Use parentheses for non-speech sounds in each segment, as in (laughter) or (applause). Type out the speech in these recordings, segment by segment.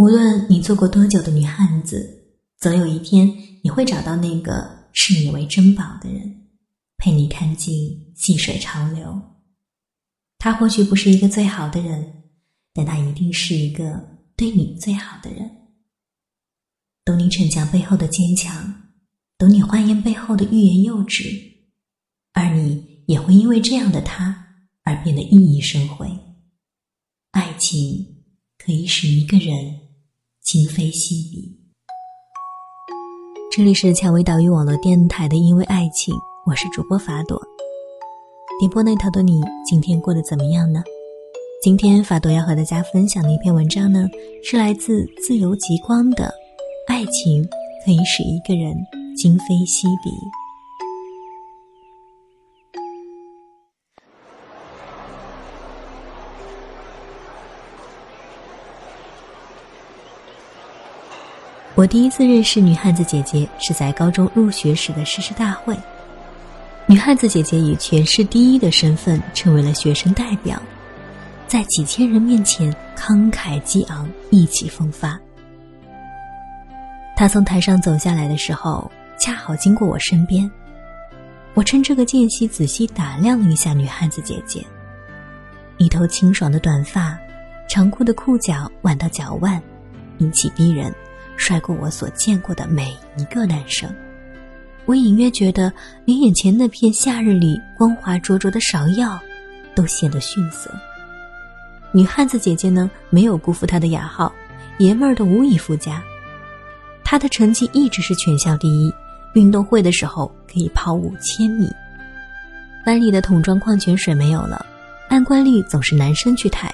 无论你做过多久的女汉子，总有一天你会找到那个视你为珍宝的人，陪你看尽细水长流。他或许不是一个最好的人，但他一定是一个对你最好的人。懂你逞强背后的坚强，懂你欢颜背后的欲言又止，而你也会因为这样的他而变得熠熠生辉。爱情可以使一个人。今非昔比。这里是蔷薇岛屿网络电台的《因为爱情》，我是主播法朵。点播那头的你，今天过得怎么样呢？今天法朵要和大家分享的一篇文章呢，是来自自由极光的《爱情可以使一个人今非昔比》。我第一次认识女汉子姐姐是在高中入学时的誓师大会。女汉子姐姐以全市第一的身份成为了学生代表，在几千人面前慷慨激昂、意气风发。她从台上走下来的时候，恰好经过我身边。我趁这个间隙仔细打量了一下女汉子姐姐，一头清爽的短发，长裤的裤脚挽到脚腕，英气逼人。帅过我所见过的每一个男生，我隐约觉得连眼前那片夏日里光滑灼灼的芍药，都显得逊色。女汉子姐姐呢，没有辜负她的雅号，爷们儿的无以复加。她的成绩一直是全校第一，运动会的时候可以跑五千米。班里的桶装矿泉水没有了，按惯例总是男生去抬。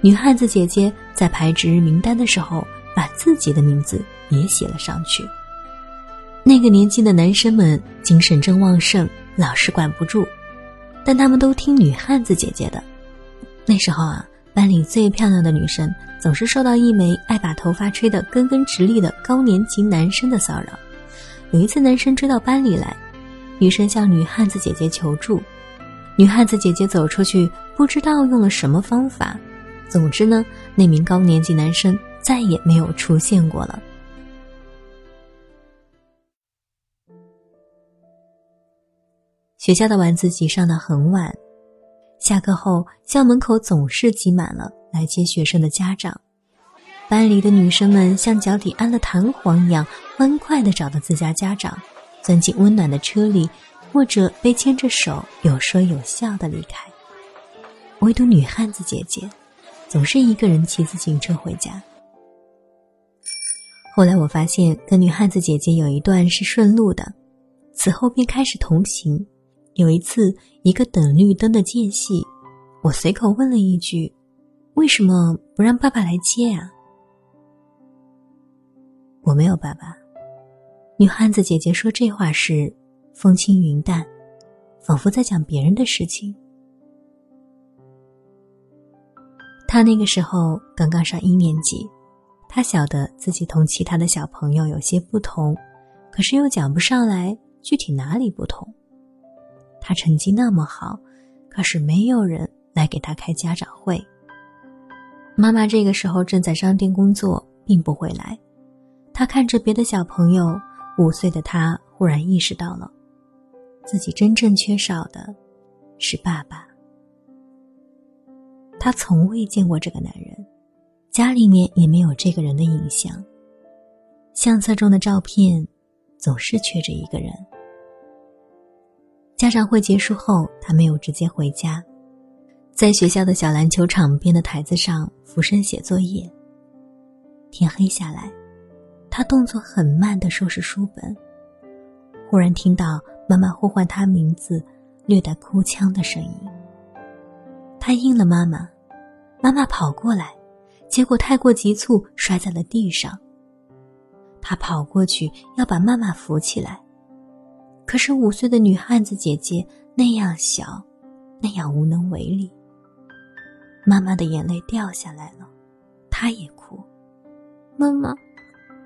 女汉子姐姐在排值日名单的时候。把自己的名字也写了上去。那个年纪的男生们精神正旺盛，老是管不住，但他们都听女汉子姐姐的。那时候啊，班里最漂亮的女生总是受到一枚爱把头发吹得根根直立的高年级男生的骚扰。有一次，男生追到班里来，女生向女汉子姐姐求助，女汉子姐姐走出去，不知道用了什么方法。总之呢，那名高年级男生。再也没有出现过了。学校的晚自习上到很晚，下课后校门口总是挤满了来接学生的家长，班里的女生们像脚底安了弹簧一样，欢快的找到自家家长，钻进温暖的车里，或者被牵着手，有说有笑的离开。唯独女汉子姐姐，总是一个人骑自行车回家。后来我发现，跟女汉子姐姐有一段是顺路的，此后便开始同行。有一次，一个等绿灯的间隙，我随口问了一句：“为什么不让爸爸来接啊？”我没有爸爸。女汉子姐姐说这话时，风轻云淡，仿佛在讲别人的事情。她那个时候刚刚上一年级。他晓得自己同其他的小朋友有些不同，可是又讲不上来具体哪里不同。他成绩那么好，可是没有人来给他开家长会。妈妈这个时候正在商店工作，并不会来。他看着别的小朋友，五岁的他忽然意识到了，自己真正缺少的是爸爸。他从未见过这个男人。家里面也没有这个人的影像，相册中的照片总是缺着一个人。家长会结束后，他没有直接回家，在学校的小篮球场边的台子上俯身写作业。天黑下来，他动作很慢的收拾书本，忽然听到妈妈呼唤他名字，略带哭腔的声音。他应了妈妈，妈妈跑过来。结果太过急促，摔在了地上。他跑过去要把妈妈扶起来，可是五岁的女汉子姐姐那样小，那样无能为力。妈妈的眼泪掉下来了，她也哭。妈妈，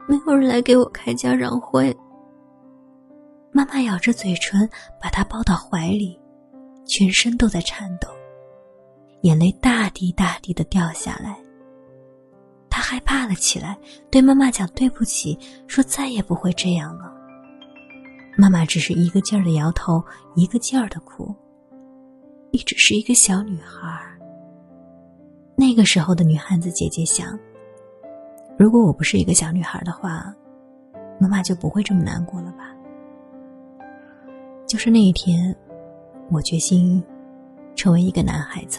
没有人来给我开家长会。妈妈咬着嘴唇，把她抱到怀里，全身都在颤抖，眼泪大滴大滴的掉下来。害怕了起来，对妈妈讲对不起，说再也不会这样了。妈妈只是一个劲儿的摇头，一个劲儿的哭。你只是一个小女孩。那个时候的女汉子姐姐想：如果我不是一个小女孩的话，妈妈就不会这么难过了吧？就是那一天，我决心成为一个男孩子。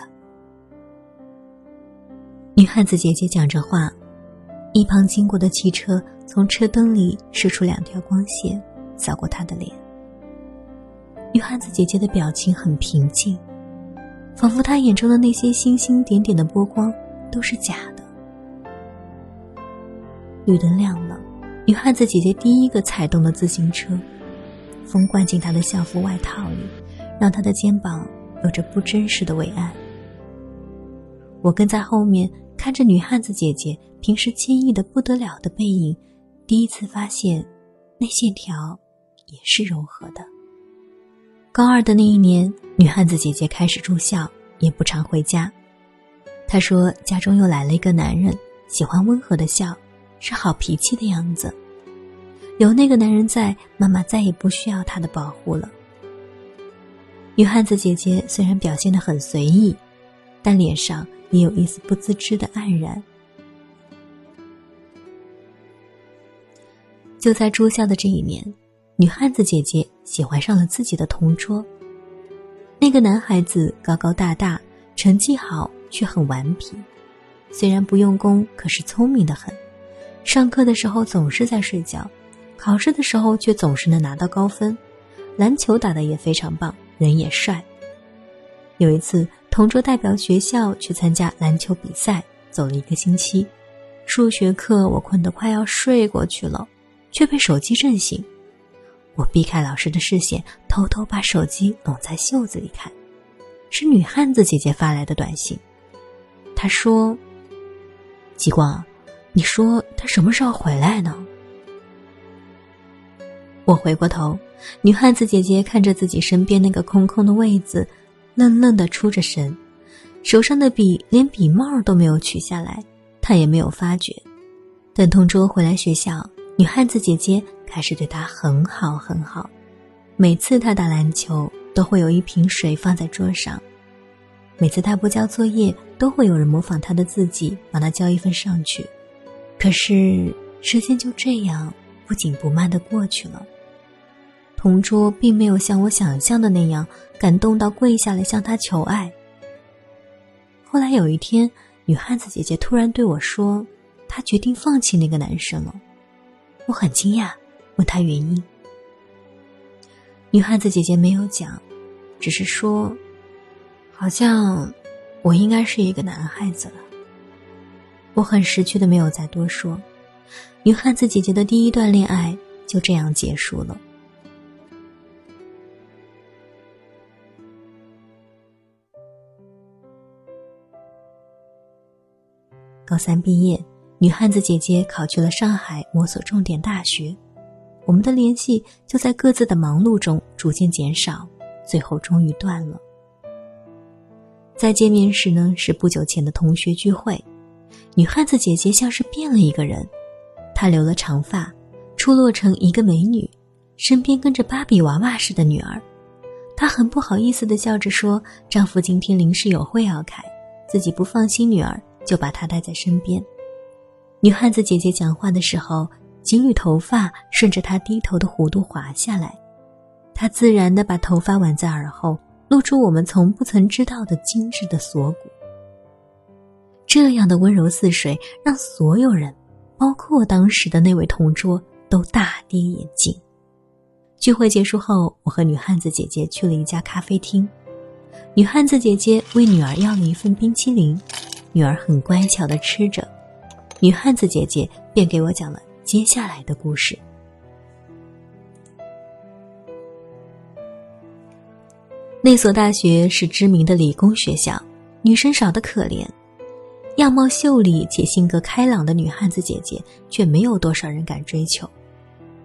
女汉子姐姐讲着话，一旁经过的汽车从车灯里射出两条光线，扫过她的脸。女汉子姐姐的表情很平静。仿佛她眼中的那些星星点点的波光都是假的。绿灯亮了，女汉子姐姐第一个踩动了自行车，风灌进她的校服外套里，让她的肩膀有着不真实的伟岸。我跟在后面看着女汉子姐姐平时坚毅的不得了的背影，第一次发现，那线条也是柔和的。高二的那一年。女汉子姐姐开始住校，也不常回家。她说家中又来了一个男人，喜欢温和的笑，是好脾气的样子。有那个男人在，妈妈再也不需要他的保护了。女汉子姐姐虽然表现得很随意，但脸上也有一丝不自知的黯然。就在住校的这一年，女汉子姐姐喜欢上了自己的同桌。那个男孩子高高大大，成绩好却很顽皮，虽然不用功，可是聪明的很。上课的时候总是在睡觉，考试的时候却总是能拿到高分。篮球打得也非常棒，人也帅。有一次，同桌代表学校去参加篮球比赛，走了一个星期。数学课我困得快要睡过去了，却被手机震醒。我避开老师的视线，偷偷把手机拢在袖子里看，是女汉子姐姐发来的短信。她说：“极光，你说他什么时候回来呢？”我回过头，女汉子姐姐看着自己身边那个空空的位子，愣愣的出着神，手上的笔连笔帽都没有取下来，她也没有发觉。等同桌回来学校，女汉子姐姐。开始对他很好很好，每次他打篮球都会有一瓶水放在桌上，每次他不交作业都会有人模仿他的字迹帮他交一份上去。可是时间就这样不紧不慢的过去了，同桌并没有像我想象的那样感动到跪下来向他求爱。后来有一天，女汉子姐姐突然对我说：“她决定放弃那个男生了。”我很惊讶。问她原因，女汉子姐姐没有讲，只是说：“好像我应该是一个男孩子了。”我很识趣的没有再多说。女汉子姐姐的第一段恋爱就这样结束了。高三毕业，女汉子姐姐考去了上海某所重点大学。我们的联系就在各自的忙碌中逐渐减少，最后终于断了。再见面时呢，是不久前的同学聚会，女汉子姐姐像是变了一个人，她留了长发，出落成一个美女，身边跟着芭比娃娃似的女儿。她很不好意思的笑着说：“丈夫今天临时有会要开，自己不放心女儿，就把她带在身边。”女汉子姐姐讲话的时候。几缕头发顺着她低头的弧度滑下来，她自然的把头发挽在耳后，露出我们从不曾知道的精致的锁骨。这样的温柔似水，让所有人，包括当时的那位同桌，都大跌眼镜。聚会结束后，我和女汉子姐姐去了一家咖啡厅，女汉子姐姐为女儿要了一份冰淇淋，女儿很乖巧的吃着，女汉子姐姐便给我讲了。接下来的故事。那所大学是知名的理工学校，女生少得可怜。样貌秀丽且性格开朗的女汉子姐姐，却没有多少人敢追求。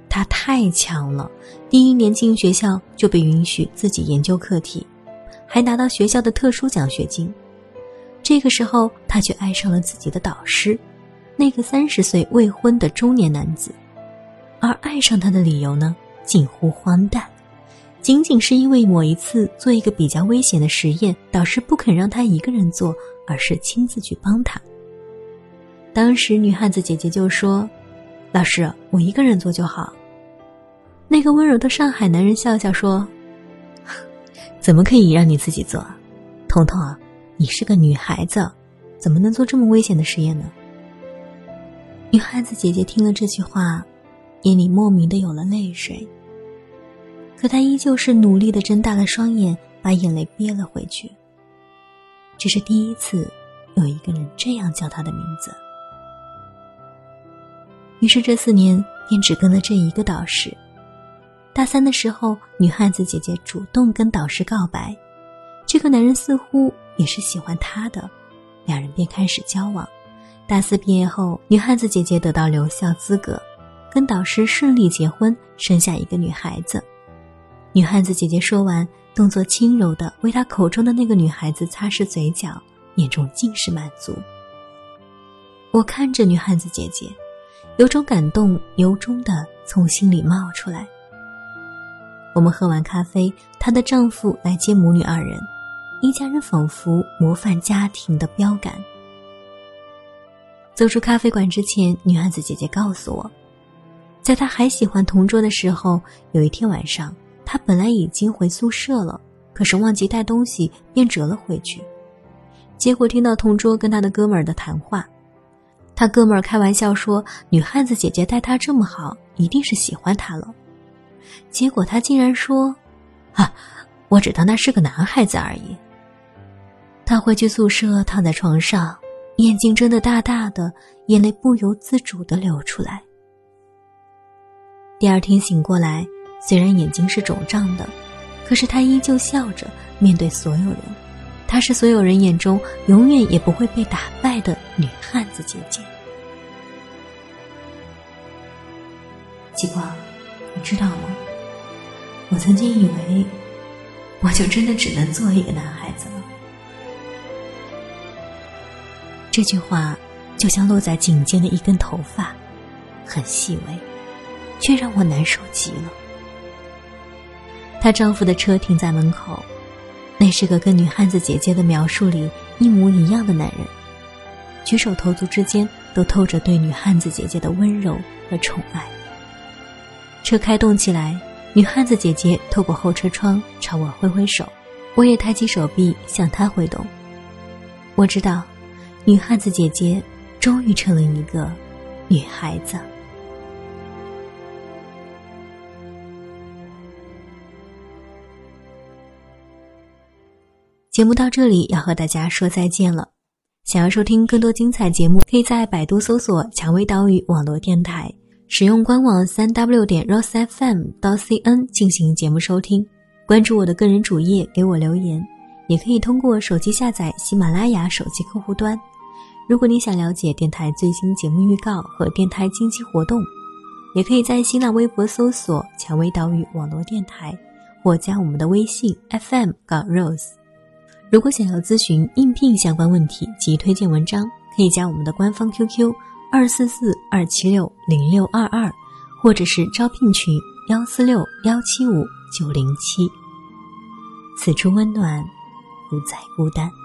她太强了，第一年进学校就被允许自己研究课题，还拿到学校的特殊奖学金。这个时候，她却爱上了自己的导师。那个三十岁未婚的中年男子，而爱上他的理由呢，近乎荒诞，仅仅是因为某一次做一个比较危险的实验，导师不肯让他一个人做，而是亲自去帮他。当时女汉子姐姐就说：“老师，我一个人做就好。”那个温柔的上海男人笑笑说：“ (laughs) 怎么可以让你自己做？彤彤啊，你是个女孩子，怎么能做这么危险的实验呢？”女汉子姐姐听了这句话，眼里莫名的有了泪水。可她依旧是努力的睁大了双眼，把眼泪憋了回去。这是第一次有一个人这样叫她的名字。于是这四年便只跟了这一个导师。大三的时候，女汉子姐姐主动跟导师告白，这个男人似乎也是喜欢他的，两人便开始交往。大四毕业后，女汉子姐姐得到留校资格，跟导师顺利结婚，生下一个女孩子。女汉子姐姐说完，动作轻柔的为她口中的那个女孩子擦拭嘴角，眼中尽是满足。我看着女汉子姐姐，有种感动由衷的从心里冒出来。我们喝完咖啡，她的丈夫来接母女二人，一家人仿佛模范家庭的标杆。走出咖啡馆之前，女汉子姐姐告诉我，在她还喜欢同桌的时候，有一天晚上，她本来已经回宿舍了，可是忘记带东西，便折了回去。结果听到同桌跟他的哥们儿的谈话，他哥们儿开玩笑说：“女汉子姐姐待他这么好，一定是喜欢他了。”结果他竟然说：“啊，我只当那是个男孩子而已。”他回去宿舍，躺在床上。眼睛睁得大大的，眼泪不由自主的流出来。第二天醒过来，虽然眼睛是肿胀的，可是他依旧笑着面对所有人。她是所有人眼中永远也不会被打败的女汉子姐姐。极光，你知道吗？我曾经以为，我就真的只能做一个男孩子了。这句话就像落在颈间的一根头发，很细微，却让我难受极了。她丈夫的车停在门口，那是个跟女汉子姐姐的描述里一模一样的男人，举手投足之间都透着对女汉子姐姐的温柔和宠爱。车开动起来，女汉子姐姐透过后车窗朝我挥挥手，我也抬起手臂向她挥动。我知道。女汉子姐姐终于成了一个女孩子。节目到这里要和大家说再见了。想要收听更多精彩节目，可以在百度搜索“蔷薇岛屿网络电台”，使用官网三 w 点 rosefm 到 cn 进行节目收听。关注我的个人主页，给我留言，也可以通过手机下载喜马拉雅手机客户端。如果你想了解电台最新节目预告和电台近期活动，也可以在新浪微博搜索“蔷薇岛屿网络电台”，或加我们的微信 FM 杠 Rose。如果想要咨询应聘相关问题及推荐文章，可以加我们的官方 QQ 二四四二七六零六二二，或者是招聘群幺四六幺七五九零七。此处温暖，不再孤单。